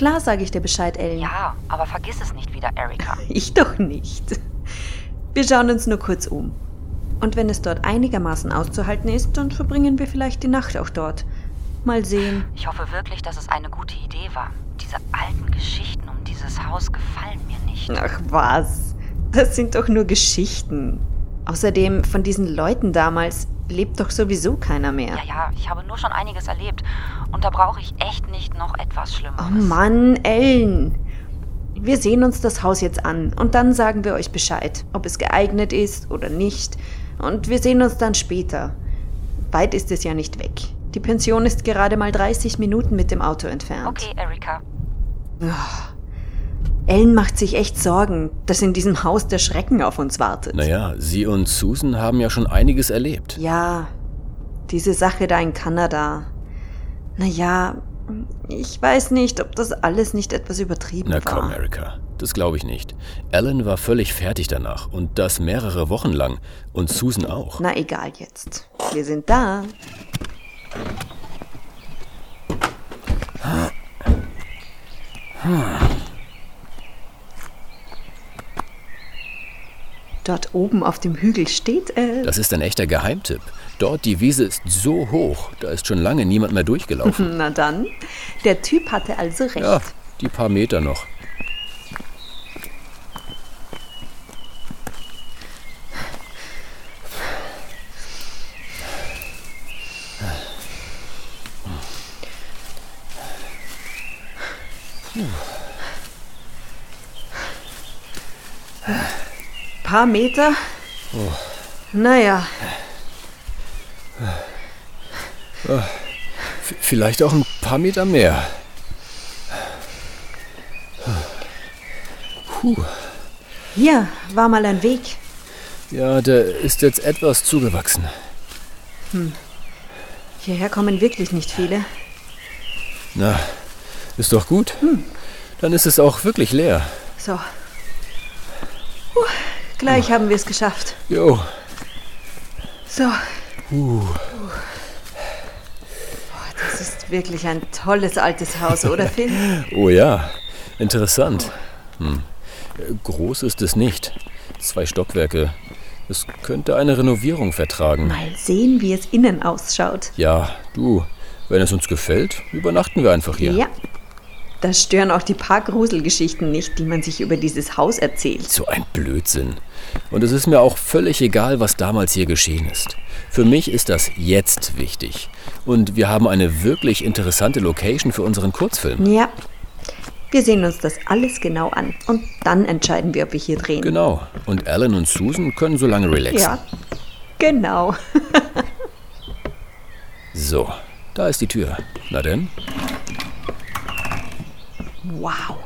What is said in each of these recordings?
Klar sage ich dir Bescheid, Ellen. Ja, aber vergiss es nicht wieder, Erika. Ich doch nicht. Wir schauen uns nur kurz um. Und wenn es dort einigermaßen auszuhalten ist, dann verbringen wir vielleicht die Nacht auch dort. Mal sehen. Ich hoffe wirklich, dass es eine gute Idee war. Diese alten Geschichten um dieses Haus gefallen mir nicht. Ach was. Das sind doch nur Geschichten. Außerdem, von diesen Leuten damals lebt doch sowieso keiner mehr. Ja, ja, ich habe nur schon einiges erlebt. Und da brauche ich echt nicht noch etwas Schlimmeres. Oh Mann, Ellen. Wir sehen uns das Haus jetzt an und dann sagen wir euch Bescheid, ob es geeignet ist oder nicht. Und wir sehen uns dann später. Weit ist es ja nicht weg. Die Pension ist gerade mal 30 Minuten mit dem Auto entfernt. Okay, Erika. Ellen macht sich echt Sorgen, dass in diesem Haus der Schrecken auf uns wartet. Naja, Sie und Susan haben ja schon einiges erlebt. Ja, diese Sache da in Kanada. Naja, ich weiß nicht, ob das alles nicht etwas übertrieben Na komm, war. Erika, das glaube ich nicht. Alan war völlig fertig danach und das mehrere Wochen lang. Und Susan auch. Na egal jetzt. Wir sind da. Dort oben auf dem Hügel steht es. Das ist ein echter Geheimtipp. Dort die Wiese ist so hoch, da ist schon lange niemand mehr durchgelaufen. Na dann, der Typ hatte also recht. Ja, die paar Meter noch. Paar Meter? Naja, V vielleicht auch ein paar Meter mehr. Puh. hier war mal ein Weg. Ja, der ist jetzt etwas zugewachsen. Hierher kommen wirklich nicht viele. Na, ist doch gut. Dann ist es auch wirklich leer. So. Puh, gleich haben wir es geschafft. Jo. So. Uh. Das ist wirklich ein tolles altes Haus, oder Phil? Oh ja, interessant. Hm. Groß ist es nicht. Zwei Stockwerke. Es könnte eine Renovierung vertragen. Mal sehen, wie es innen ausschaut. Ja, du, wenn es uns gefällt, übernachten wir einfach hier. Ja. Da stören auch die paar Gruselgeschichten nicht, die man sich über dieses Haus erzählt. So ein Blödsinn. Und es ist mir auch völlig egal, was damals hier geschehen ist. Für mich ist das jetzt wichtig. Und wir haben eine wirklich interessante Location für unseren Kurzfilm. Ja. Wir sehen uns das alles genau an und dann entscheiden wir, ob wir hier drehen. Genau. Und Alan und Susan können so lange relaxen. Ja. Genau. So, da ist die Tür. Na denn? Wow.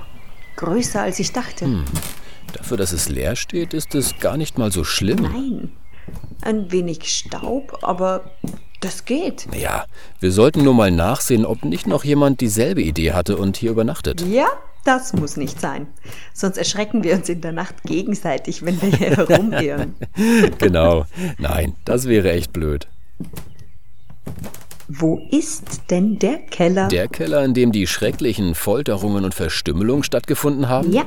Größer als ich dachte. Hm. Dafür, dass es leer steht, ist es gar nicht mal so schlimm. Nein. Ein wenig Staub, aber das geht. Naja, wir sollten nur mal nachsehen, ob nicht noch jemand dieselbe Idee hatte und hier übernachtet. Ja, das muss nicht sein. Sonst erschrecken wir uns in der Nacht gegenseitig, wenn wir hier herumirren. Genau. Nein, das wäre echt blöd. Wo ist denn der Keller? Der Keller, in dem die schrecklichen Folterungen und Verstümmelungen stattgefunden haben? ja,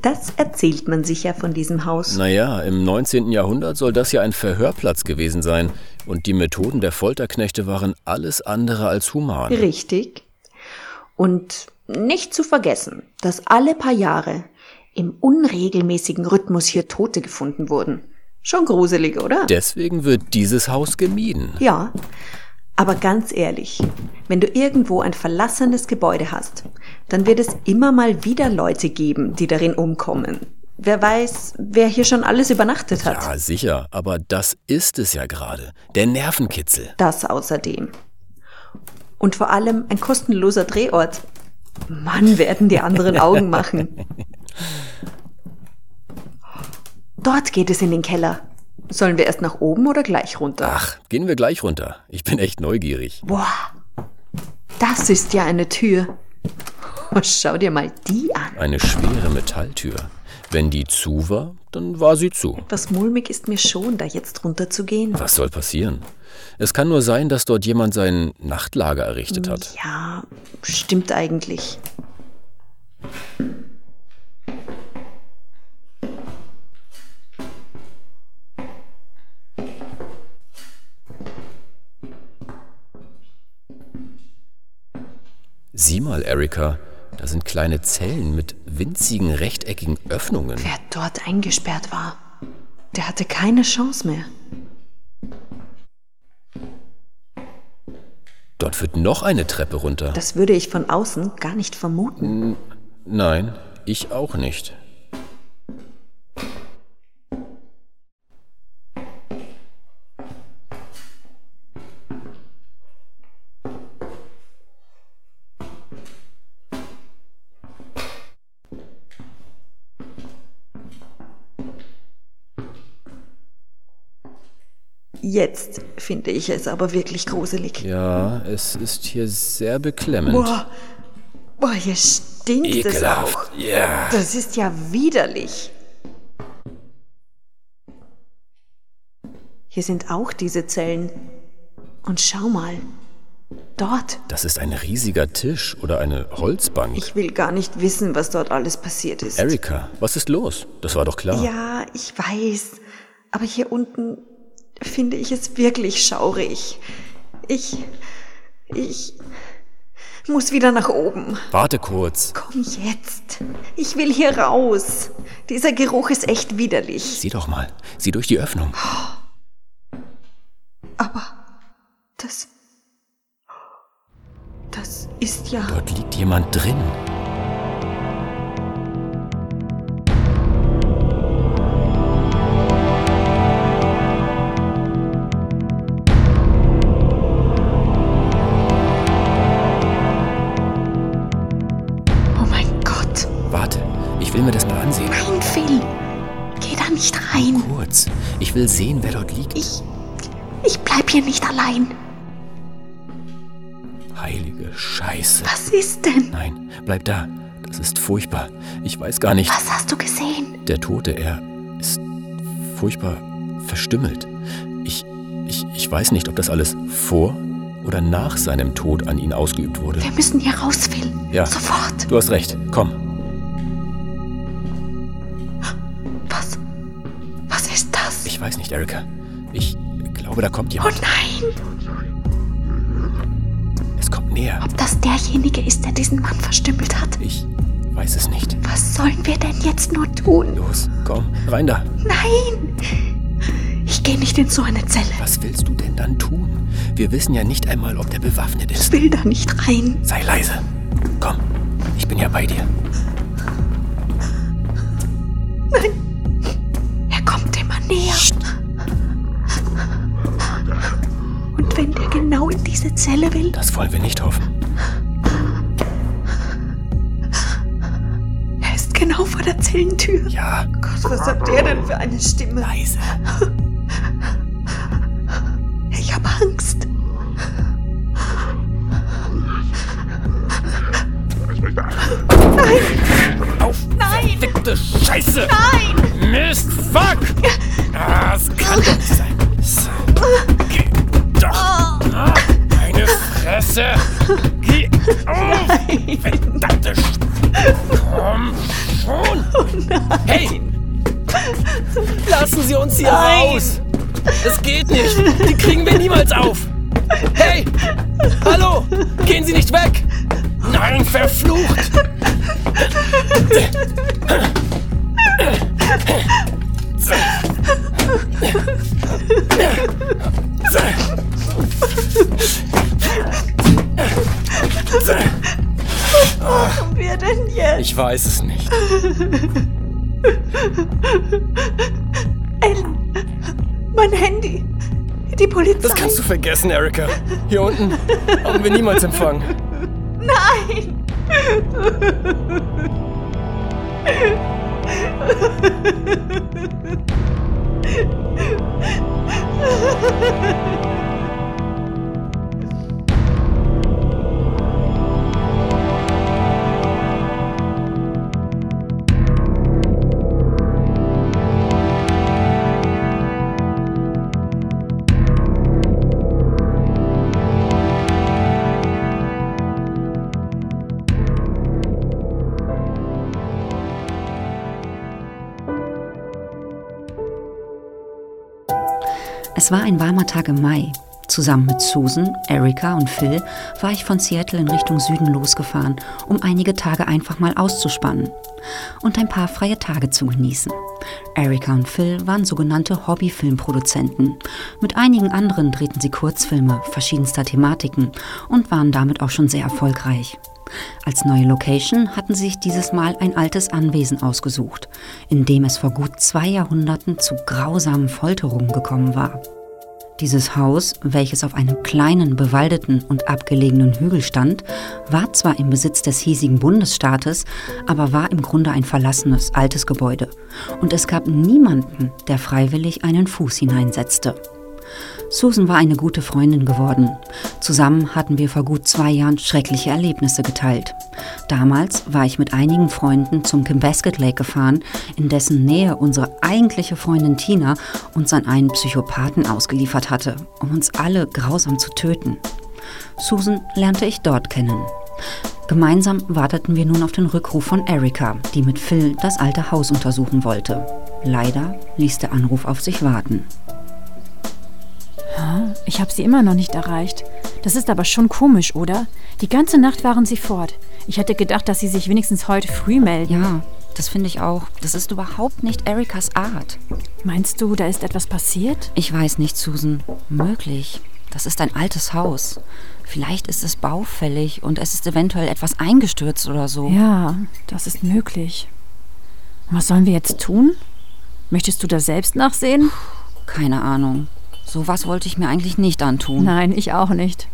das erzählt man sich ja von diesem Haus. Naja, im 19. Jahrhundert soll das ja ein Verhörplatz gewesen sein. Und die Methoden der Folterknechte waren alles andere als human. Richtig. Und nicht zu vergessen, dass alle paar Jahre im unregelmäßigen Rhythmus hier Tote gefunden wurden. Schon gruselig, oder? Deswegen wird dieses Haus gemieden. Ja, aber ganz ehrlich, wenn du irgendwo ein verlassenes Gebäude hast, dann wird es immer mal wieder Leute geben, die darin umkommen. Wer weiß, wer hier schon alles übernachtet hat. Ja, sicher, aber das ist es ja gerade. Der Nervenkitzel. Das außerdem. Und vor allem ein kostenloser Drehort. Mann, werden die anderen Augen machen. Dort geht es in den Keller. Sollen wir erst nach oben oder gleich runter? Ach, gehen wir gleich runter. Ich bin echt neugierig. Boah, das ist ja eine Tür. Oh, schau dir mal die an. Eine schwere Metalltür. Wenn die zu war, dann war sie zu. Was mulmig ist mir schon, da jetzt runter zu gehen. Was soll passieren? Es kann nur sein, dass dort jemand sein Nachtlager errichtet hat. Ja, stimmt eigentlich. Sieh mal, Erika, da sind kleine Zellen mit winzigen rechteckigen Öffnungen. Wer dort eingesperrt war, der hatte keine Chance mehr. Dort führt noch eine Treppe runter. Das würde ich von außen gar nicht vermuten. Nein, ich auch nicht. Jetzt finde ich es aber wirklich gruselig. Ja, es ist hier sehr beklemmend. Boah, boah hier stinkt es auch. Ja. Das ist ja widerlich. Hier sind auch diese Zellen. Und schau mal, dort. Das ist ein riesiger Tisch oder eine Holzbank. Ich will gar nicht wissen, was dort alles passiert ist. Erika, was ist los? Das war doch klar. Ja, ich weiß. Aber hier unten finde ich es wirklich schaurig. Ich. Ich muss wieder nach oben. Warte kurz. Komm jetzt. Ich will hier raus. Dieser Geruch ist echt widerlich. Sieh doch mal. Sieh durch die Öffnung. Aber das. Das ist ja. Dort liegt jemand drin. Will sehen, wer dort liegt. Ich. Ich bleib hier nicht allein. Heilige Scheiße. Was ist denn? Nein, bleib da. Das ist furchtbar. Ich weiß gar nicht. Was hast du gesehen? Der Tote, er ist furchtbar verstümmelt. Ich, ich, ich weiß nicht, ob das alles vor oder nach seinem Tod an ihn ausgeübt wurde. Wir müssen hier raus, Phil. Ja. Sofort. Du hast recht. Komm. Weiß nicht, Erika. Ich glaube, da kommt Oh jemand. nein! Es kommt näher. Ob das derjenige ist, der diesen Mann verstümmelt hat? Ich weiß es nicht. Was sollen wir denn jetzt nur tun? Los, komm, rein da. Nein! Ich gehe nicht in so eine Zelle. Was willst du denn dann tun? Wir wissen ja nicht einmal, ob der bewaffnet Ich ist. will da nicht rein. Sei leise. Komm, ich bin ja bei dir. Immer näher. Und wenn der genau in diese Zelle will, Das wollen wir nicht hoffen. er ist genau vor der Zellentür. Ja, Gott, was hat der denn für eine Stimme? leise. Ich habe Angst. Auf! Nein! Verfickte Scheiße! Nein! Mist! Fuck! Ah, es kann doch nicht sein. Geh doch! Ah, Meine Fresse! Geh auf! Verdammte Sch Komm schon! Hey! Lassen Sie uns hier raus! Es geht nicht! Die kriegen wir niemals auf! Hey! Hallo! Gehen Sie nicht weg! Nein, verflucht! Was machen wir denn jetzt? Ich weiß es nicht. Ellen, mein Handy. Die Polizei. Das kannst du vergessen, Erika. Hier unten haben wir niemals Empfang. Nein! Es war ein warmer Tag im Mai. Zusammen mit Susan, Erika und Phil war ich von Seattle in Richtung Süden losgefahren, um einige Tage einfach mal auszuspannen und ein paar freie Tage zu genießen. Erika und Phil waren sogenannte Hobbyfilmproduzenten. Mit einigen anderen drehten sie Kurzfilme verschiedenster Thematiken und waren damit auch schon sehr erfolgreich. Als neue Location hatten sie sich dieses Mal ein altes Anwesen ausgesucht, in dem es vor gut zwei Jahrhunderten zu grausamen Folterungen gekommen war. Dieses Haus, welches auf einem kleinen, bewaldeten und abgelegenen Hügel stand, war zwar im Besitz des hiesigen Bundesstaates, aber war im Grunde ein verlassenes, altes Gebäude. Und es gab niemanden, der freiwillig einen Fuß hineinsetzte. Susan war eine gute Freundin geworden. Zusammen hatten wir vor gut zwei Jahren schreckliche Erlebnisse geteilt. Damals war ich mit einigen Freunden zum Kimbasket Lake gefahren, in dessen Nähe unsere eigentliche Freundin Tina uns an einen Psychopathen ausgeliefert hatte, um uns alle grausam zu töten. Susan lernte ich dort kennen. Gemeinsam warteten wir nun auf den Rückruf von Erika, die mit Phil das alte Haus untersuchen wollte. Leider ließ der Anruf auf sich warten. Ich habe sie immer noch nicht erreicht. Das ist aber schon komisch, oder? Die ganze Nacht waren sie fort. Ich hätte gedacht, dass sie sich wenigstens heute früh melden. Ja, das finde ich auch. Das ist überhaupt nicht Erikas Art. Meinst du, da ist etwas passiert? Ich weiß nicht, Susan. Möglich. Das ist ein altes Haus. Vielleicht ist es baufällig und es ist eventuell etwas eingestürzt oder so. Ja, das ist möglich. Was sollen wir jetzt tun? Möchtest du da selbst nachsehen? Keine Ahnung. Sowas wollte ich mir eigentlich nicht antun. Nein, ich auch nicht.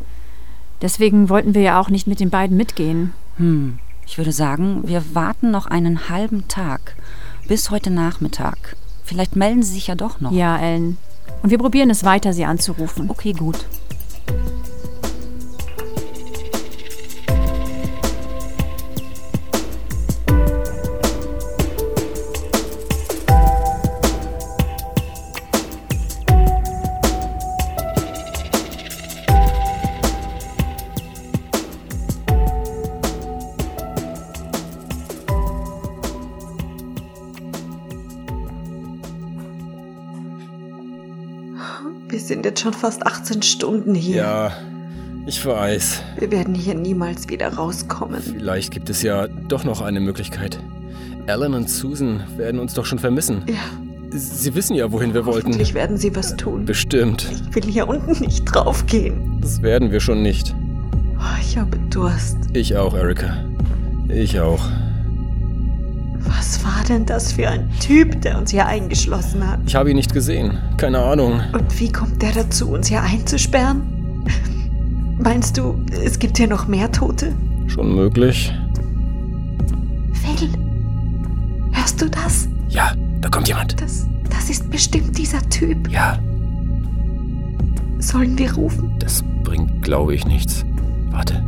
Deswegen wollten wir ja auch nicht mit den beiden mitgehen. Hm, ich würde sagen, wir warten noch einen halben Tag. Bis heute Nachmittag. Vielleicht melden sie sich ja doch noch. Ja, Ellen. Und wir probieren es weiter, sie anzurufen. Okay, gut. Wir sind jetzt schon fast 18 Stunden hier. Ja, ich weiß. Wir werden hier niemals wieder rauskommen. Vielleicht gibt es ja doch noch eine Möglichkeit. Alan und Susan werden uns doch schon vermissen. Ja, Sie wissen ja, wohin wir wollten. hoffentlich werden sie was tun. Bestimmt. Ich will hier unten nicht draufgehen. Das werden wir schon nicht. Oh, ich habe Durst. Ich auch, Erika. Ich auch. Was war denn das für ein Typ, der uns hier eingeschlossen hat? Ich habe ihn nicht gesehen. Keine Ahnung. Und wie kommt der dazu, uns hier einzusperren? Meinst du, es gibt hier noch mehr Tote? Schon möglich? Phil, hörst du das? Ja, da kommt jemand. Das, das ist bestimmt dieser Typ. Ja, Sollen wir rufen? das bringt, glaube ich, nichts. Warte.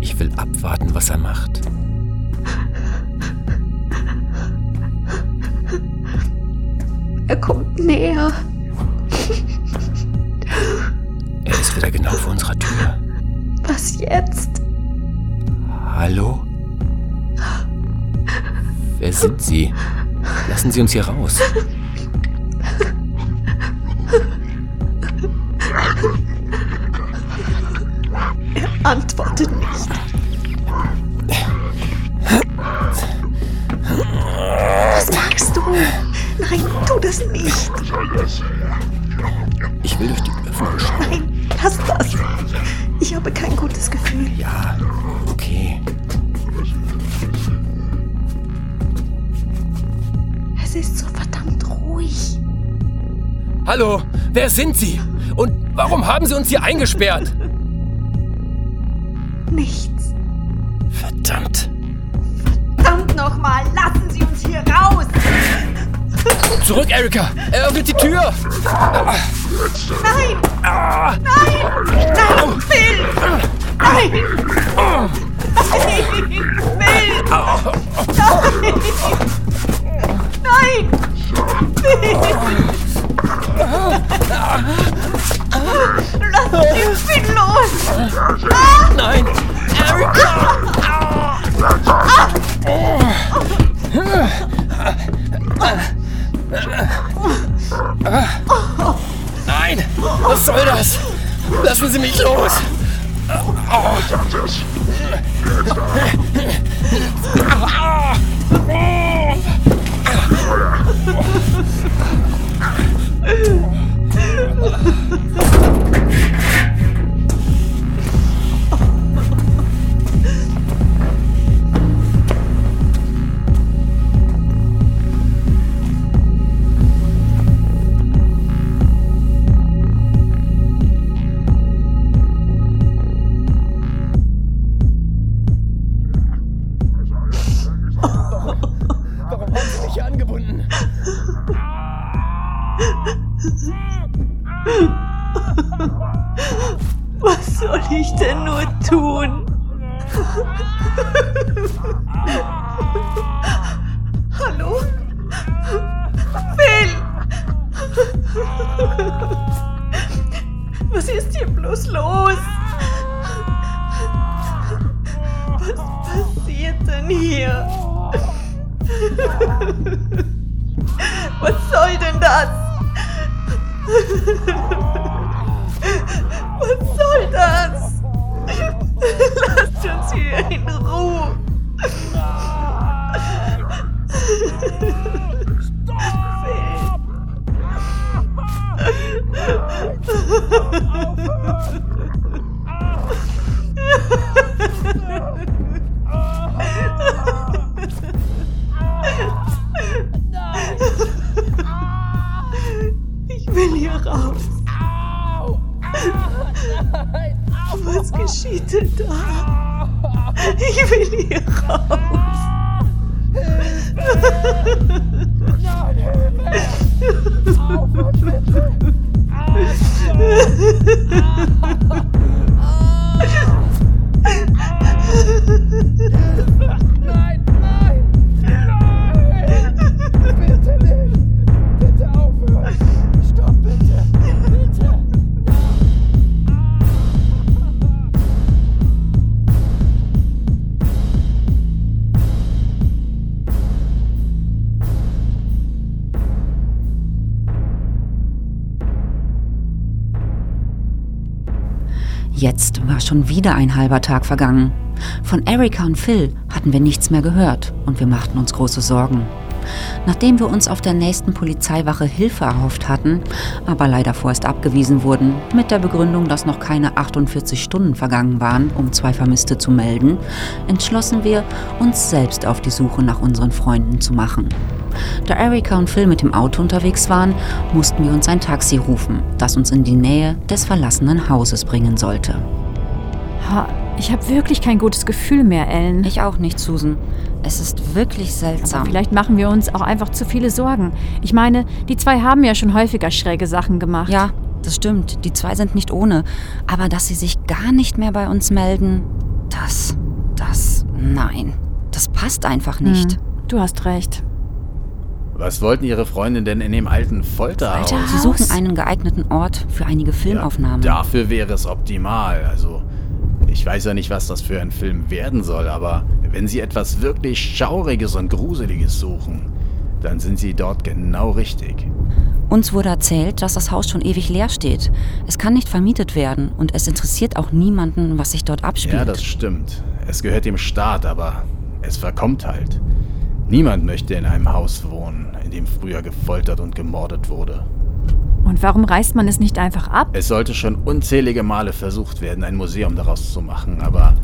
Ich will abwarten, was er macht. Er kommt näher. Er ist wieder genau vor unserer Tür. Was jetzt? Hallo? Wer sind Sie? Lassen Sie uns hier raus. Antwortet nicht. Nein, tu das nicht. Ich will durch die Öffnung schauen. Nein, lass das. Ich habe kein gutes Gefühl. Ja, okay. Es ist so verdammt ruhig. Hallo, wer sind Sie? Und warum haben Sie uns hier eingesperrt? Nichts. Verdammt. Verdammt nochmal, Zurück, Erika! Er öffnet die Tür! Nein! Nein! Nein, Phil! Nein! Nein! Phil! Nein! Nein! Phil! Lass den Phil los! Nein! Erika! Nein! Nein! Was soll das? Lassen Sie mich los! Oh. Was geschieht denn da? Ich schon wieder ein halber Tag vergangen. Von Erika und Phil hatten wir nichts mehr gehört und wir machten uns große Sorgen. Nachdem wir uns auf der nächsten Polizeiwache Hilfe erhofft hatten, aber leider vorerst abgewiesen wurden, mit der Begründung, dass noch keine 48 Stunden vergangen waren, um zwei Vermisste zu melden, entschlossen wir, uns selbst auf die Suche nach unseren Freunden zu machen. Da Erika und Phil mit dem Auto unterwegs waren, mussten wir uns ein Taxi rufen, das uns in die Nähe des verlassenen Hauses bringen sollte. Ha, ich habe wirklich kein gutes Gefühl mehr, Ellen. Ich auch nicht, Susan. Es ist wirklich seltsam. Vielleicht machen wir uns auch einfach zu viele Sorgen. Ich meine, die zwei haben ja schon häufiger schräge Sachen gemacht. Ja, das stimmt. Die zwei sind nicht ohne. Aber dass sie sich gar nicht mehr bei uns melden, das, das, nein. Das passt einfach nicht. Hm, du hast recht. Was wollten Ihre Freundin denn in dem alten Folterhaus? Folterhaus? Sie suchen einen geeigneten Ort für einige Filmaufnahmen. Ja, dafür wäre es optimal. Also, ich weiß ja nicht, was das für ein Film werden soll, aber wenn Sie etwas wirklich Schauriges und Gruseliges suchen, dann sind Sie dort genau richtig. Uns wurde erzählt, dass das Haus schon ewig leer steht. Es kann nicht vermietet werden und es interessiert auch niemanden, was sich dort abspielt. Ja, das stimmt. Es gehört dem Staat, aber es verkommt halt. Niemand möchte in einem Haus wohnen, in dem früher gefoltert und gemordet wurde. Und warum reißt man es nicht einfach ab? Es sollte schon unzählige Male versucht werden, ein Museum daraus zu machen, aber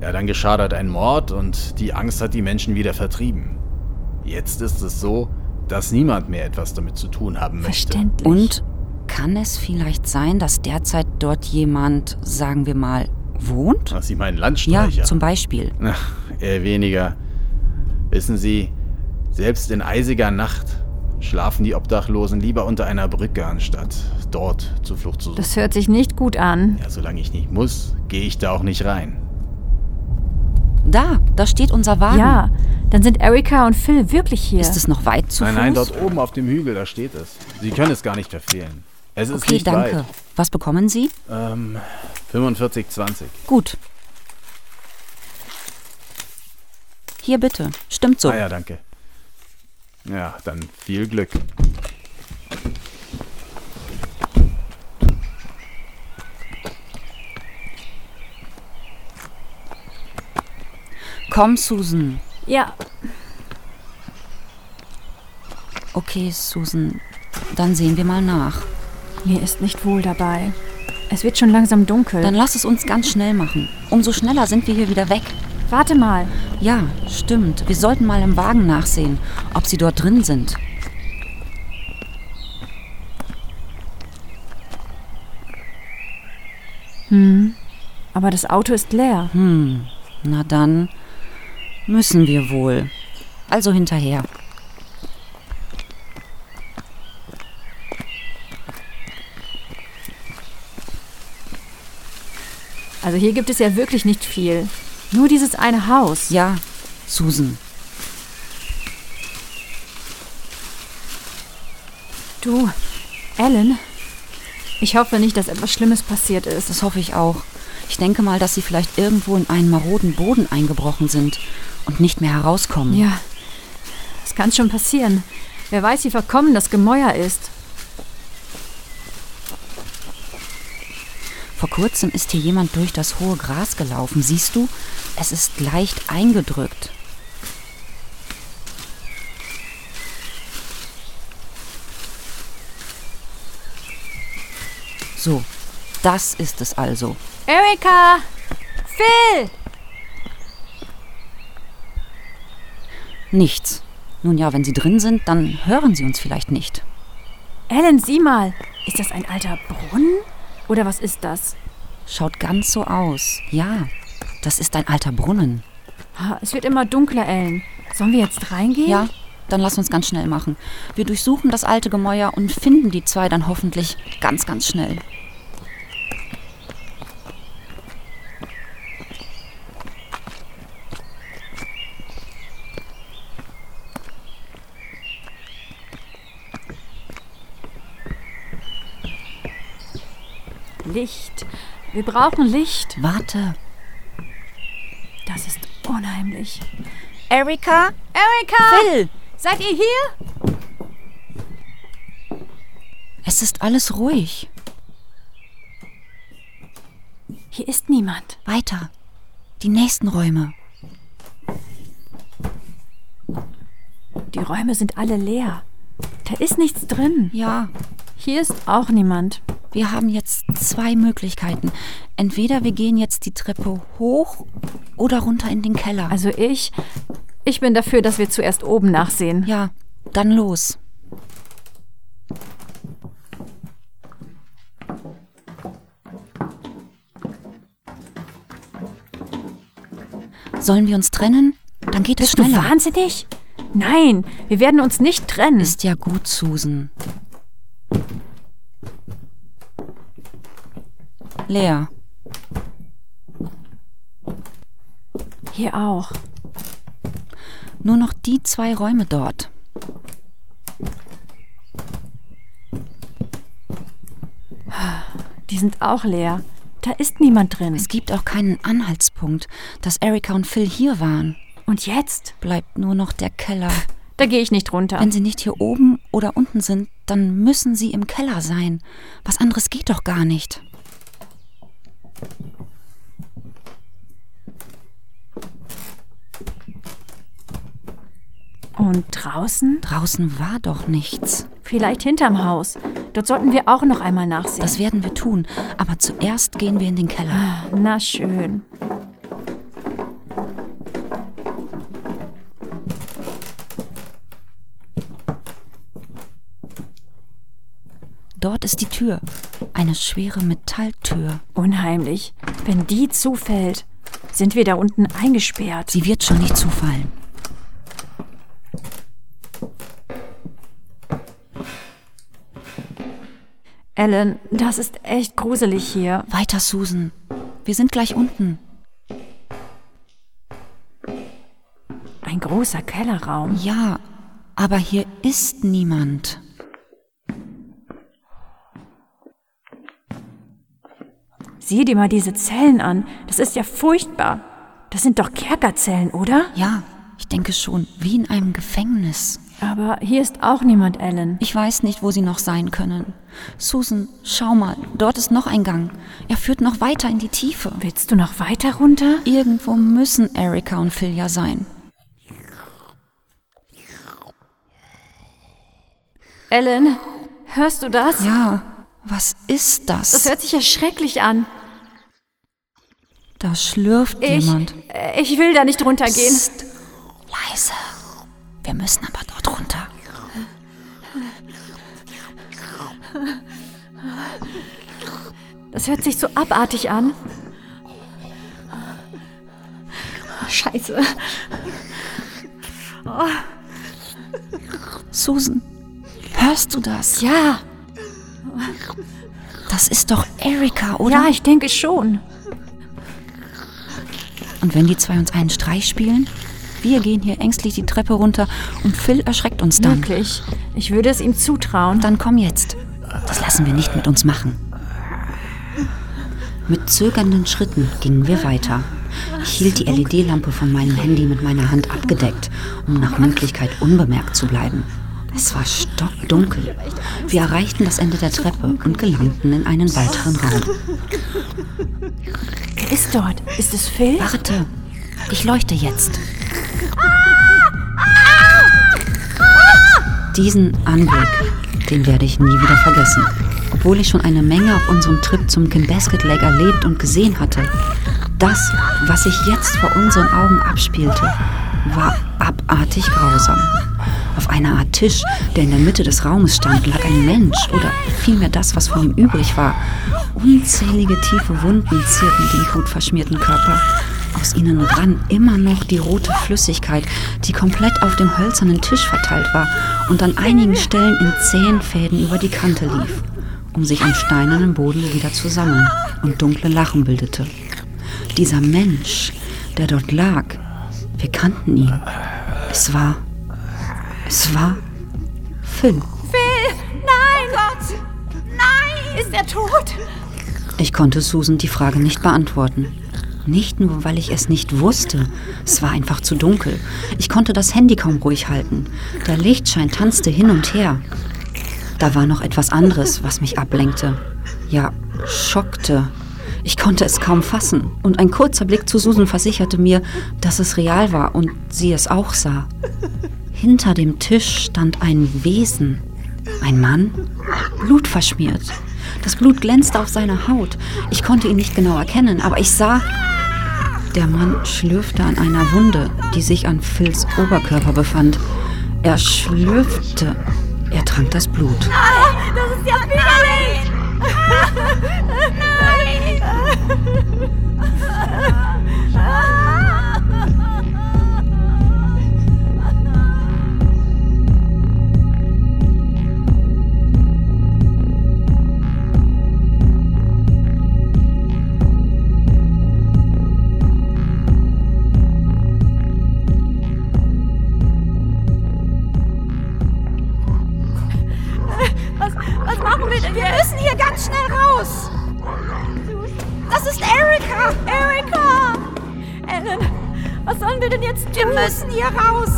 ja, dann geschah dort ein Mord und die Angst hat die Menschen wieder vertrieben. Jetzt ist es so, dass niemand mehr etwas damit zu tun haben möchte. Verständlich. Und kann es vielleicht sein, dass derzeit dort jemand, sagen wir mal, wohnt? Ach, Sie meinen Ja, Landstreicher? zum Beispiel. Ach, eher weniger. Wissen Sie, selbst in eisiger Nacht schlafen die Obdachlosen lieber unter einer Brücke, anstatt dort Zuflucht zu suchen. Das hört sich nicht gut an. Ja, solange ich nicht muss, gehe ich da auch nicht rein. Da, da steht unser Wagen. Ja, dann sind Erika und Phil wirklich hier. Ist es noch weit zu nein, Fuß? nein, dort oben auf dem Hügel, da steht es. Sie können es gar nicht verfehlen. Es ist Okay, nicht danke. weit. Was bekommen Sie? Ähm, 45,20. Gut. Hier bitte. Stimmt so. Ah ja, danke. Ja, dann viel Glück. Komm, Susan. Ja. Okay, Susan, dann sehen wir mal nach. Mir ist nicht wohl dabei. Es wird schon langsam dunkel. Dann lass es uns ganz schnell machen. Umso schneller sind wir hier wieder weg. Warte mal. Ja, stimmt. Wir sollten mal im Wagen nachsehen, ob sie dort drin sind. Aber das Auto ist leer. Hm, na dann müssen wir wohl. Also hinterher. Also hier gibt es ja wirklich nicht viel. Nur dieses eine Haus. Ja, Susan. Du, Ellen. Ich hoffe nicht, dass etwas Schlimmes passiert ist. Das hoffe ich auch. Ich denke mal, dass sie vielleicht irgendwo in einen maroden Boden eingebrochen sind und nicht mehr herauskommen. Ja, das kann schon passieren. Wer weiß, wie verkommen das Gemäuer ist. Vor kurzem ist hier jemand durch das hohe Gras gelaufen. Siehst du? Es ist leicht eingedrückt. So, das ist es also. Erika! Phil! Nichts. Nun ja, wenn sie drin sind, dann hören sie uns vielleicht nicht. Ellen, sieh mal. Ist das ein alter Brunnen? Oder was ist das? Schaut ganz so aus. Ja, das ist ein alter Brunnen. Es wird immer dunkler, Ellen. Sollen wir jetzt reingehen? Ja, dann lass uns ganz schnell machen. Wir durchsuchen das alte Gemäuer und finden die zwei dann hoffentlich ganz, ganz schnell. Licht. Wir brauchen Licht. Warte, Das ist unheimlich. Erika? Erika! Phil! Seid ihr hier? Es ist alles ruhig. Hier ist niemand. Weiter. Die nächsten Räume. Die Räume sind alle leer. Da ist nichts drin. Ja, Hier ist auch niemand. Wir haben jetzt zwei Möglichkeiten. Entweder wir gehen jetzt die Treppe hoch oder runter in den Keller. Also ich. Ich bin dafür, dass wir zuerst oben nachsehen. ja, dann los. Sollen wir uns trennen? Dann geht es Bist du schneller. wahnsinnig? Nein, wir werden uns nicht trennen. Ist ja gut, Susan. Leer. Hier auch. Nur noch die zwei Räume dort. Die sind auch leer. Da ist niemand drin. Es gibt auch keinen Anhaltspunkt, dass Erika und Phil hier waren. Und jetzt? Bleibt nur noch der Keller. Da gehe ich nicht runter. Wenn sie nicht hier oben oder unten sind, dann müssen sie im Keller sein. Was anderes geht doch gar nicht. Und draußen? Draußen war doch nichts. Vielleicht hinterm Haus. Dort sollten wir auch noch einmal nachsehen. Das werden wir tun. Aber zuerst gehen wir in den Keller. Na schön. Dort ist die Tür. Eine schwere Metalltür. Unheimlich. Wenn die zufällt, sind wir da unten eingesperrt. Sie wird schon nicht zufallen. Ellen, das ist echt gruselig hier. Weiter, Susan. Wir sind gleich unten. Ein großer Kellerraum. Ja, aber hier ist niemand. Sieh dir mal diese Zellen an. Das ist ja furchtbar. Das sind doch Kerkerzellen, oder? Ja, ich denke schon, wie in einem Gefängnis. Aber hier ist auch niemand, Ellen. Ich weiß nicht, wo sie noch sein können. Susan, schau mal, dort ist noch ein Gang. Er führt noch weiter in die Tiefe. Willst du noch weiter runter? Irgendwo müssen Erika und Phil ja sein. Ellen, hörst du das? Ja, was ist das? Das hört sich ja schrecklich an. Da schlürft Ich, jemand. ich will da nicht runtergehen. Psst, leise. Wir müssen aber dort runter. Das hört sich so abartig an. Scheiße. Susan, hörst du das? Ja, Das ist doch Erika, oder? ja, ich denke schon. Und wenn die zwei uns einen Streich spielen? Wir gehen hier ängstlich die Treppe runter und Phil erschreckt uns dann. Wirklich. Ich würde es ihm zutrauen. Dann komm jetzt. Das lassen wir nicht mit uns machen. Mit zögernden Schritten gingen wir weiter. Ich hielt die LED-Lampe von meinem Handy mit meiner Hand abgedeckt, um nach Möglichkeit unbemerkt zu bleiben. Es war stockdunkel. Wir erreichten das Ende der Treppe und gelangten in einen weiteren Raum. Wer ist dort? Ist es Phil? Warte, ich leuchte jetzt. Diesen Anblick, den werde ich nie wieder vergessen. Obwohl ich schon eine Menge auf unserem Trip zum Kim Basket Lake erlebt und gesehen hatte, das, was sich jetzt vor unseren Augen abspielte, war abartig grausam. Auf einer Art Tisch, der in der Mitte des Raumes stand, lag ein Mensch oder vielmehr das, was von ihm übrig war. Unzählige tiefe Wunden zierten den blutverschmierten Körper. Aus ihnen rann immer noch die rote Flüssigkeit, die komplett auf dem hölzernen Tisch verteilt war und an einigen Stellen in zähen Fäden über die Kante lief, um sich am steinernen Boden wieder zu sammeln und dunkle Lachen bildete. Dieser Mensch, der dort lag, wir kannten ihn. Es war. Es war. Phil. Phil! Nein! Gott! Nein! Ist er tot? Ich konnte Susan die Frage nicht beantworten. Nicht nur, weil ich es nicht wusste. Es war einfach zu dunkel. Ich konnte das Handy kaum ruhig halten. Der Lichtschein tanzte hin und her. Da war noch etwas anderes, was mich ablenkte. Ja, schockte. Ich konnte es kaum fassen. Und ein kurzer Blick zu Susan versicherte mir, dass es real war und sie es auch sah. Hinter dem Tisch stand ein Wesen. Ein Mann, blutverschmiert. Das Blut glänzte auf seiner Haut. Ich konnte ihn nicht genau erkennen, aber ich sah, der Mann schlürfte an einer Wunde, die sich an Phils Oberkörper befand. Er schlürfte. Er trank das Blut. Das ist ja widerlich! Nein! machen wir müssen hier ganz schnell raus! Das ist Erika! Erika! Ellen, was sollen wir denn jetzt tun? Wir müssen hier raus!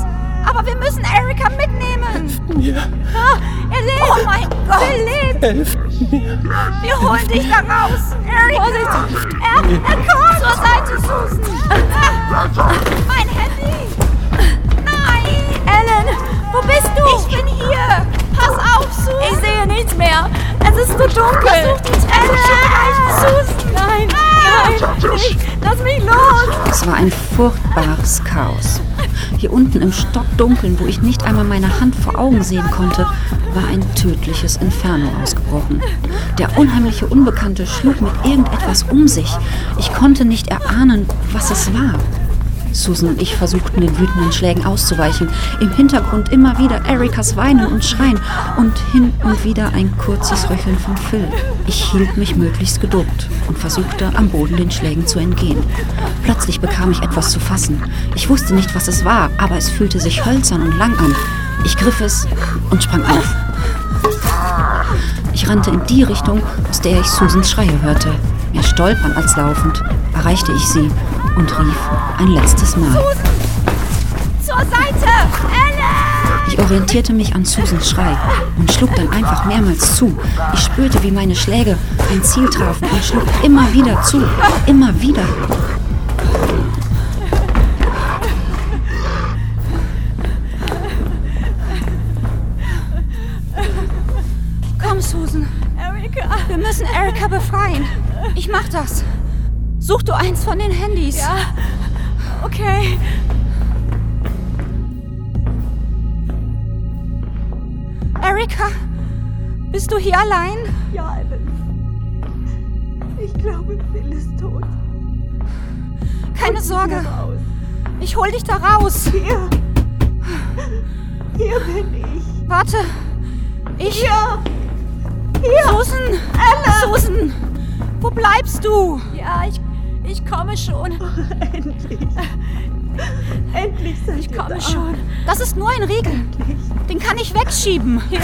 Aber wir müssen Erika mitnehmen! Mir Ah, er lebt! Oh mein Gott! Er lebt! helft mir. Wir holen dich da raus! Erika! Vorsicht! Er, er kommt! Zur Seite, Susan! Mein Handy! Nein! Ellen, wo bist du? Ich bin hier! Susan! Ich sehe nichts mehr! Es ist so dunkel! Versuch die Treppe zu erreichen! Susan! Nein! Nein! Nicht. Lass mich los! Es war ein furchtbares Chaos. Hier unten im Stockdunkeln, wo ich nicht einmal meine Hand vor Augen sehen konnte, war ein tödliches Inferno ausgebrochen. Der unheimliche Unbekannte schlug mit irgendetwas um sich. Ich konnte nicht erahnen, was es war. Susan und ich versuchten den wütenden Schlägen auszuweichen. Im Hintergrund immer wieder Erikas Weinen und Schreien und hin und wieder ein kurzes Röcheln von Phil. Ich hielt mich möglichst geduckt und versuchte am Boden den Schlägen zu entgehen. Plötzlich bekam ich etwas zu fassen. Ich wusste nicht, was es war, aber es fühlte sich hölzern und lang an. Ich griff es und sprang auf. Ich rannte in die Richtung, aus der ich Susans Schreie hörte. Mehr stolpern als laufend erreichte ich sie und rief ein letztes Mal. Zur Seite! Ellen! Ich orientierte mich an Susans Schrei und schlug dann einfach mehrmals zu. Ich spürte, wie meine Schläge ein Ziel trafen und schlug immer wieder zu. Immer wieder. Komm, Susan. Erika. Wir müssen Erika befreien. Ich mach das. Such du eins von den Handys. Ja. Okay. Erika, bist du hier allein? Ja, Ellen. Ich glaube, Phil ist tot. Keine Sorge. Ich hol dich da raus. Hier. Hier bin ich. Warte. Ich. Hier. Hier. Susan. Ellen. Susan. Wo bleibst du? Ja, ich, ich komme schon. Endlich. Endlich seid Ich komme da. schon. Das ist nur ein Riegel. Den kann ich wegschieben. Hier,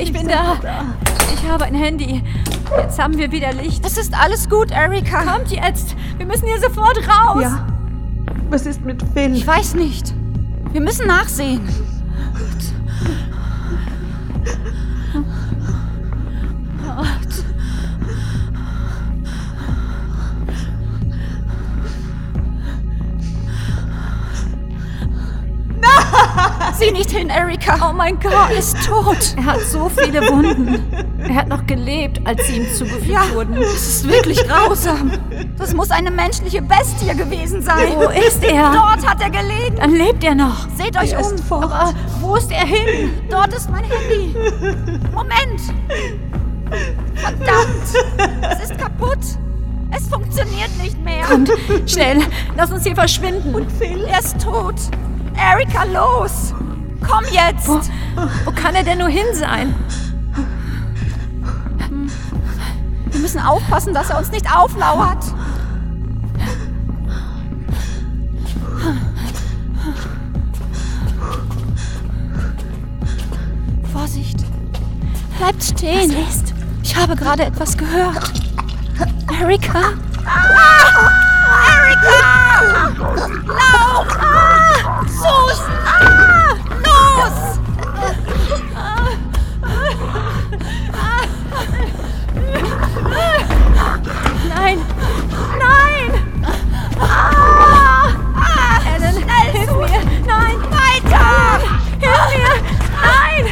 ich bin da. Ich habe ein Handy. Jetzt haben wir wieder Licht. Es ist alles gut, Erika. Kommt jetzt. Wir müssen hier sofort raus. Ja. Was ist mit Phil? Ich weiß nicht. Wir müssen nachsehen. Sieh nicht hin, Erika. Oh mein Gott. Er ist tot. Er hat so viele Wunden. Er hat noch gelebt, als sie ihm zugeführt Ja, wurden. das ist wirklich grausam. Das muss eine menschliche Bestie gewesen sein. Wo ist er? Dort hat er gelegen. Dann lebt er noch. Seht euch Er um. ist. Aber wo ist er hin? Dort ist mein Handy. Moment. Verdammt. Es ist kaputt. Es funktioniert nicht mehr. Kommt, schnell. Lass uns hier verschwinden. Und Phil? Er ist tot. Erika, los. Komm jetzt. Wo, wo kann er denn nur hin sein? Wir müssen aufpassen, dass er uns nicht auflauert. Vorsicht. Bleibt stehen. Was ist? Ich habe gerade etwas gehört. Erika? Ah! Erika! Lauf! Ah! Susan! Ah! Los! Nein, Nein! Ah! Ah! Ellen, Schnell, hilf Susan! mir. Nein, Weiter! hilf mir. Nein.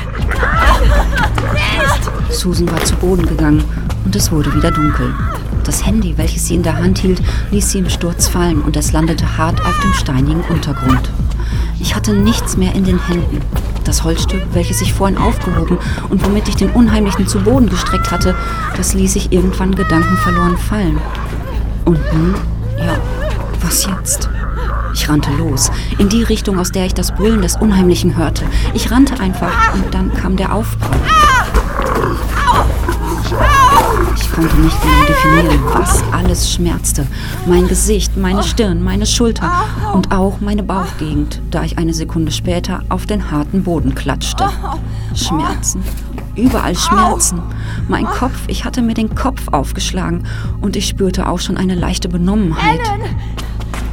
Nicht! Susan war zu Boden gegangen und es wurde wieder dunkel. Das Handy, welches sie in der Hand hielt, ließ sie im Sturz fallen und es landete hart auf dem steinigen Untergrund. Ich hatte nichts mehr in den Händen. Das Holzstück, welches ich vorhin aufgehoben und womit ich den Unheimlichen zu Boden gestreckt hatte, das ließ ich irgendwann gedankenverloren fallen. Und nun, ja, was jetzt? Ich rannte los, in die Richtung, aus der ich das Brüllen des Unheimlichen hörte. Ich rannte einfach und dann kam der Aufprall. Ich konnte nicht genau definieren, was alles schmerzte. Mein Gesicht, meine Stirn, meine Schulter und auch meine Bauchgegend, da ich eine Sekunde später auf den harten Boden klatschte. Schmerzen. Überall Schmerzen. Mein Kopf, ich hatte mir den Kopf aufgeschlagen und ich spürte auch schon eine leichte Benommenheit.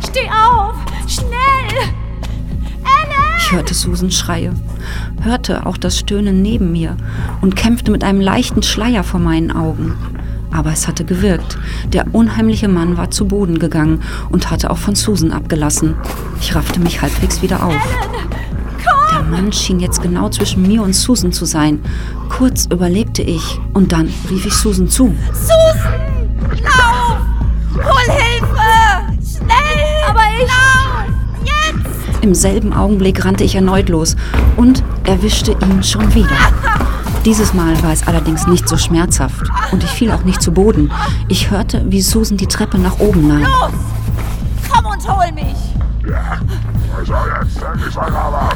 Steh auf. Schnell. Ich hörte Susan Schreie, hörte auch das Stöhnen neben mir und kämpfte mit einem leichten Schleier vor meinen Augen. Aber es hatte gewirkt. Der unheimliche Mann war zu Boden gegangen und hatte auch von Susan abgelassen. Ich raffte mich halbwegs wieder auf. Der Mann schien jetzt genau zwischen mir und Susan zu sein. Kurz überlegte ich und dann rief ich Susan zu. Susan! Lauf! Hol Hilfe! Schnell! Aber ich... Lauf! Jetzt! Im selben Augenblick rannte ich erneut los und erwischte ihn schon wieder. Dieses Mal war es allerdings nicht so schmerzhaft und ich fiel auch nicht zu Boden. Ich hörte, wie Susan die Treppe nach oben nahm. Los! Komm und hol mich! Also jetzt endlich mal aber.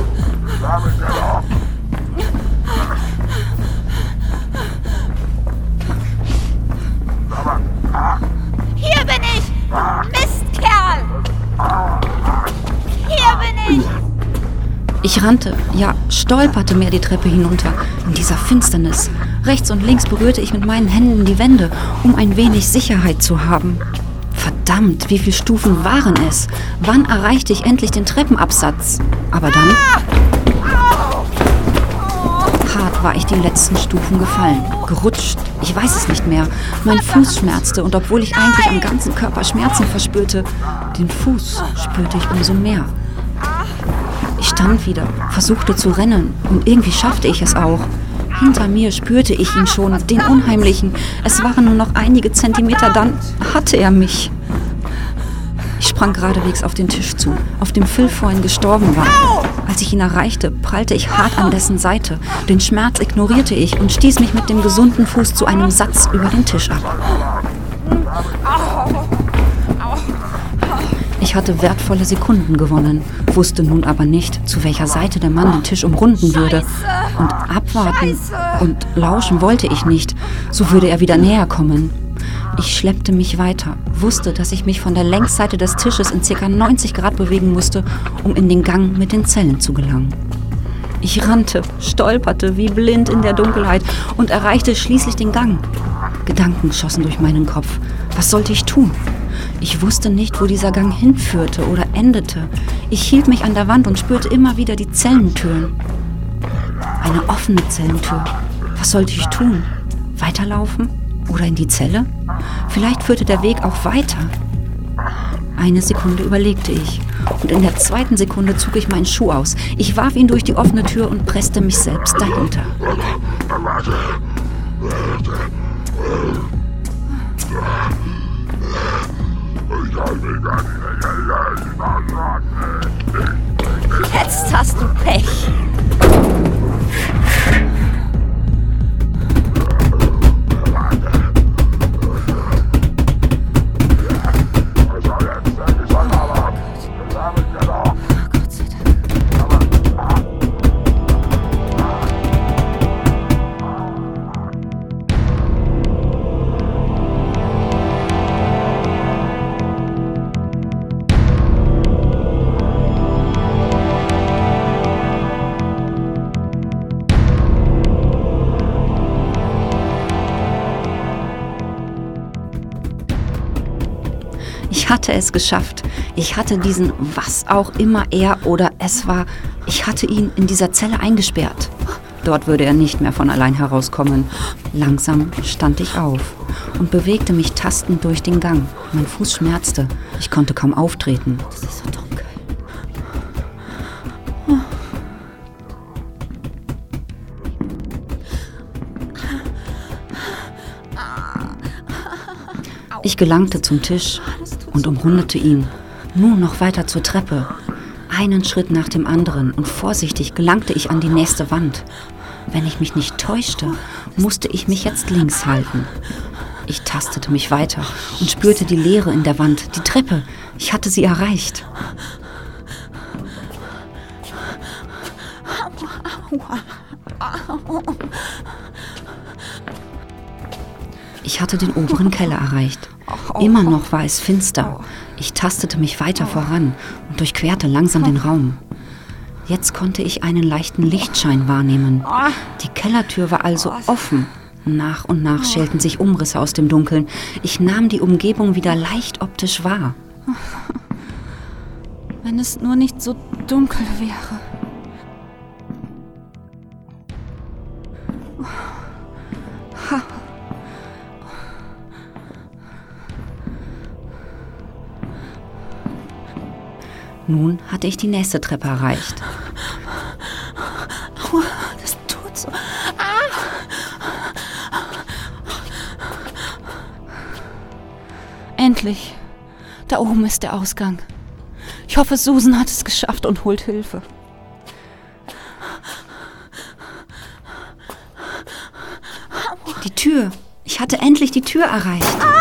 Damit wir doch. Hier Ich rannte, ja, stolperte mir die Treppe hinunter, in dieser Finsternis. Rechts und links berührte ich mit meinen Händen die Wände, um ein wenig Sicherheit zu haben. Verdammt, wie viele Stufen waren es? Wann erreichte ich endlich den Treppenabsatz? Aber dann, war ich die letzten Stufen gefallen. Gerutscht. Ich weiß es nicht mehr. Mein Fuß schmerzte und obwohl ich eigentlich am ganzen Körper Schmerzen verspürte, den Fuß spürte ich umso mehr. Stand wieder, versuchte zu rennen und irgendwie schaffte ich es auch. Hinter mir spürte ich ihn schon, den Unheimlichen. Es waren nur noch einige Zentimeter, dann hatte er mich. Ich sprang geradewegs auf den Tisch zu, auf dem Phil vorhin gestorben war. Als ich ihn erreichte, prallte ich hart an dessen Seite. Den Schmerz ignorierte ich und stieß mich mit dem gesunden Fuß zu einem Satz über den Tisch ab. Ich hatte wertvolle Sekunden gewonnen, wusste nun aber nicht, zu welcher Seite der Mann den Tisch umrunden würde. Und abwarten und lauschen wollte ich nicht, so würde er wieder näher kommen. Ich schleppte mich weiter, wusste, dass ich mich von der Längsseite des Tisches in ca. 90 Grad bewegen musste, um in den Gang mit den Zellen zu gelangen. Ich rannte, stolperte wie blind in der Dunkelheit und erreichte schließlich den Gang. Gedanken schossen durch meinen Kopf. Was sollte ich tun? Ich wusste nicht, wo dieser Gang hinführte oder endete. Ich hielt mich an der Wand und spürte immer wieder die Zellentüren. Eine offene Zellentür. Was sollte ich tun? Weiterlaufen? Oder in die Zelle? Vielleicht führte der Weg auch weiter. Eine Sekunde überlegte ich. Und in der zweiten Sekunde zog ich meinen Schuh aus. Ich warf ihn durch die offene Tür und presste mich selbst dahinter. Jetzt hast du Pech. Ich hatte es geschafft. Ich hatte diesen, was auch immer er oder es war, ich hatte ihn in dieser Zelle eingesperrt. Dort würde er nicht mehr von allein herauskommen. Langsam stand ich auf und bewegte mich tastend durch den Gang. Mein Fuß schmerzte. Ich konnte kaum auftreten. Das ist so dunkel. Ich gelangte zum Tisch und umrundete ihn. Nun noch weiter zur Treppe. Einen Schritt nach dem anderen und vorsichtig gelangte ich an die nächste Wand. Wenn ich mich nicht täuschte, musste ich mich jetzt links halten. Ich tastete mich weiter und spürte die Leere in der Wand, die Treppe. Ich hatte sie erreicht. Ich hatte den oberen Keller erreicht. Immer noch war es finster. Ich tastete mich weiter voran und durchquerte langsam den Raum. Jetzt konnte ich einen leichten Lichtschein wahrnehmen. Die Kellertür war also offen. Nach und nach schälten sich Umrisse aus dem Dunkeln. Ich nahm die Umgebung wieder leicht optisch wahr. Wenn es nur nicht so dunkel wäre. Nun hatte ich die nächste Treppe erreicht. Aua, das tut so. Endlich. Da oben ist der Ausgang. Ich hoffe, Susan hat es geschafft und holt Hilfe. Die Tür. Ich hatte endlich die Tür erreicht. Ich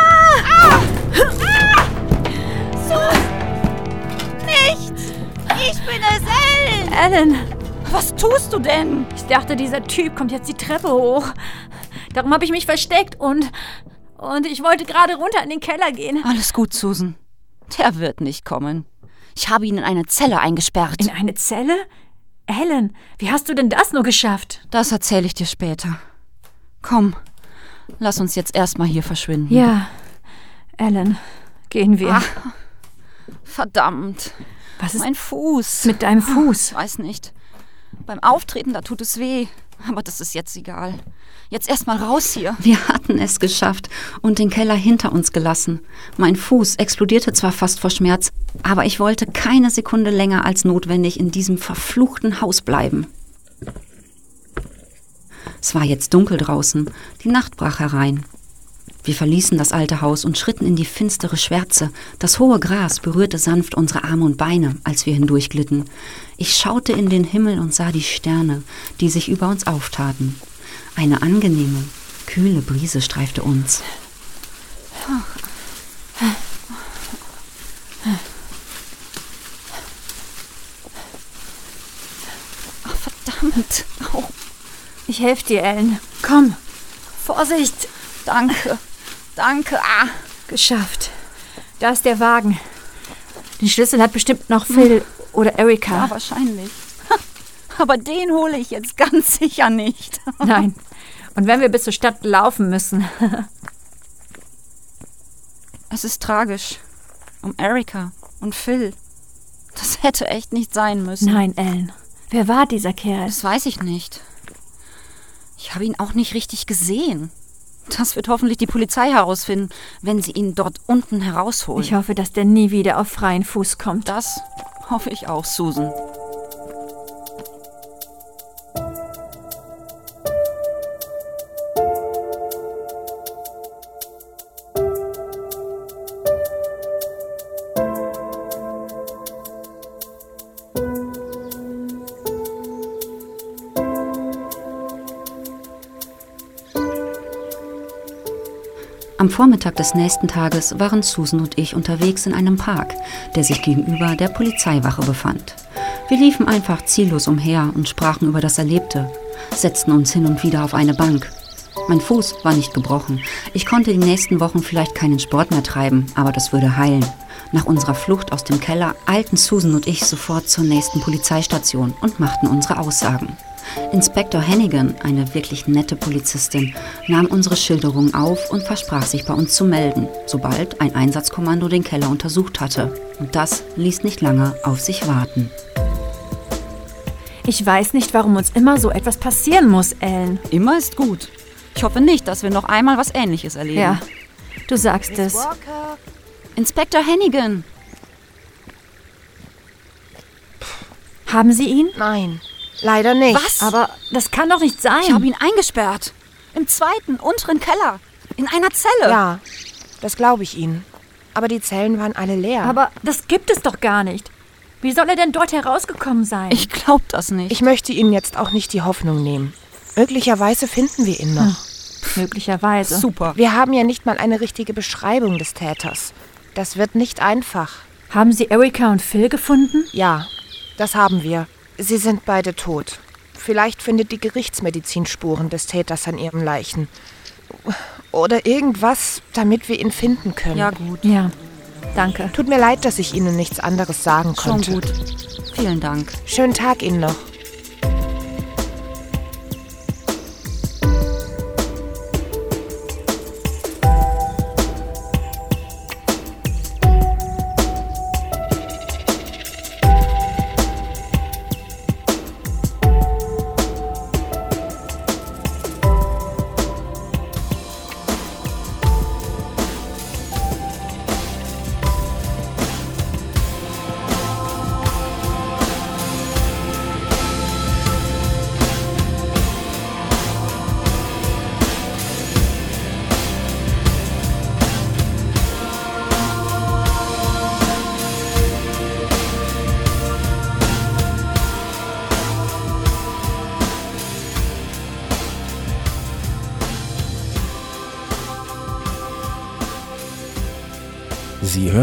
Ellen! Was tust du denn? Ich dachte, dieser Typ kommt jetzt die Treppe hoch. Darum habe ich mich versteckt und. Und ich wollte gerade runter in den Keller gehen. Alles gut, Susan. Der wird nicht kommen. Ich habe ihn in eine Zelle eingesperrt. In eine Zelle? Ellen, wie hast du denn das nur geschafft? Das erzähle ich dir später. Komm, lass uns jetzt erstmal hier verschwinden. Ja, Ellen, gehen wir. Ach, verdammt. Was ist Mein Fuß. mit deinem Fuß? Weiß nicht. Beim Auftreten, da tut es weh. Aber das ist jetzt egal. Jetzt erstmal raus hier. Wir hatten es geschafft und den Keller hinter uns gelassen. Mein Fuß explodierte zwar fast vor Schmerz, aber ich wollte keine Sekunde länger als notwendig in diesem verfluchten Haus bleiben. Es war jetzt dunkel draußen, die Nacht brach herein. Wir verließen das alte Haus und schritten in die finstere Schwärze. Das hohe Gras berührte sanft unsere Arme und Beine, als wir hindurchglitten. Ich schaute in den Himmel und sah die Sterne, die sich über uns auftaten. Eine angenehme, kühle Brise streifte uns. Ach, verdammt. Au. Ich helfe dir, Ellen. Komm. Vorsicht. Danke. Danke. Ah. Geschafft. Da ist der Wagen. Den Schlüssel hat bestimmt noch Phil oder Erika. Ja, wahrscheinlich. Aber den hole ich jetzt ganz sicher nicht. Nein. Und wenn wir bis zur Stadt laufen müssen. Es ist tragisch. Um Erika und Phil. Das hätte echt nicht sein müssen. Nein, Ellen. Wer war dieser Kerl? Das weiß ich nicht. Ich habe ihn auch nicht richtig gesehen. Das wird hoffentlich die Polizei herausfinden, wenn sie ihn dort unten herausholen. Ich hoffe, dass der nie wieder auf freien Fuß kommt. das hoffe ich auch, Susan. Am Vormittag des nächsten Tages waren Susan und ich unterwegs in einem Park, der sich gegenüber der Polizeiwache befand. Wir liefen einfach ziellos umher und sprachen über das Erlebte, setzten uns hin und wieder auf eine Bank. Mein Fuß war nicht gebrochen. Ich konnte die nächsten Wochen vielleicht keinen Sport mehr treiben, aber das würde heilen. Nach unserer Flucht aus dem Keller eilten Susan und ich sofort zur nächsten Polizeistation und machten unsere Aussagen. Inspektor Hannigan, eine wirklich nette Polizistin, nahm unsere Schilderungen auf und versprach sich bei uns zu melden, sobald ein Einsatzkommando den Keller untersucht hatte. Und das ließ nicht lange auf sich warten. Ich weiß nicht, warum uns immer so etwas passieren muss, Ellen. Immer ist gut. Ich hoffe nicht, dass wir noch einmal was Ähnliches erleben. Ja, du sagst es. Inspektor Hannigan! Haben Sie ihn? Nein, leider nicht. Was? Aber das kann doch nicht sein. Ich habe ihn eingesperrt. Im zweiten, unteren Keller. In einer Zelle. Ja, das glaube ich Ihnen. Aber die Zellen waren alle leer. Aber das gibt es doch gar nicht. Wie soll er denn dort herausgekommen sein? Ich glaube das nicht. ich möchte Ihnen jetzt auch nicht die Hoffnung nehmen. Möglicherweise finden wir ihn noch. Möglicherweise. Super. Wir haben ja nicht mal eine richtige Beschreibung des Täters. Das wird nicht einfach. Haben Sie Erika und Phil gefunden? Ja, das haben wir. Sie sind beide tot. Vielleicht findet die Gerichtsmedizin Spuren des Täters an ihren Leichen. Oder irgendwas, damit wir ihn finden können. Ja, gut. Ja, danke. Tut mir leid, dass ich Ihnen nichts anderes sagen Schon konnte. gut. Vielen Dank. Schönen Tag Ihnen noch.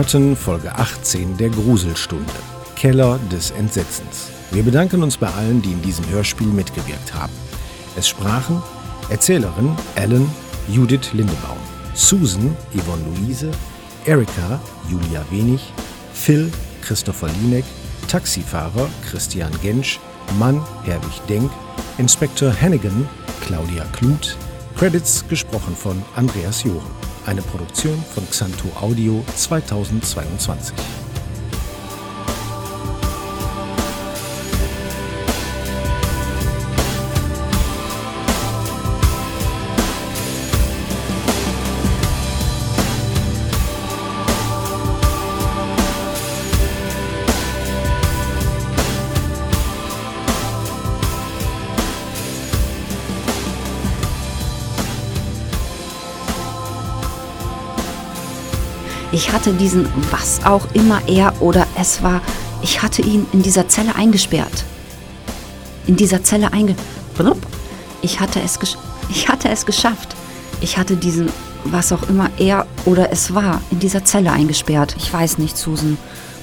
Hörten Folge 18 der Gruselstunde, Keller des Entsetzens. Wir bedanken uns bei allen, die in diesem Hörspiel mitgewirkt haben. Es sprachen Erzählerin Ellen Judith Lindebaum, Susan Yvonne Luise, Erika Julia Wenig, Phil Christopher Lieneck, Taxifahrer Christian Gensch, Mann Herwig Denk, Inspektor Hannigan Claudia Kluth, Credits gesprochen von Andreas Joren. Eine Produktion von Xanto Audio 2022. hatte diesen, was auch immer er oder es war, ich hatte ihn in dieser Zelle eingesperrt. In dieser Zelle einge... Ich hatte es, ich hatte es geschafft. Ich hatte diesen, was auch immer er oder es war, in dieser Zelle eingesperrt. Ich weiß nicht, Susan.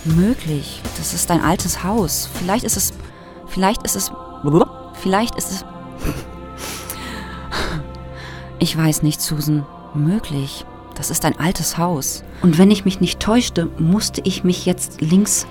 Möglich. Das ist ein altes Haus. Vielleicht ist es. Vielleicht ist es. Vielleicht ist es. Ich weiß nicht, Susan. Möglich. Das ist ein altes Haus. Und wenn ich mich nicht täuschte, musste ich mich jetzt links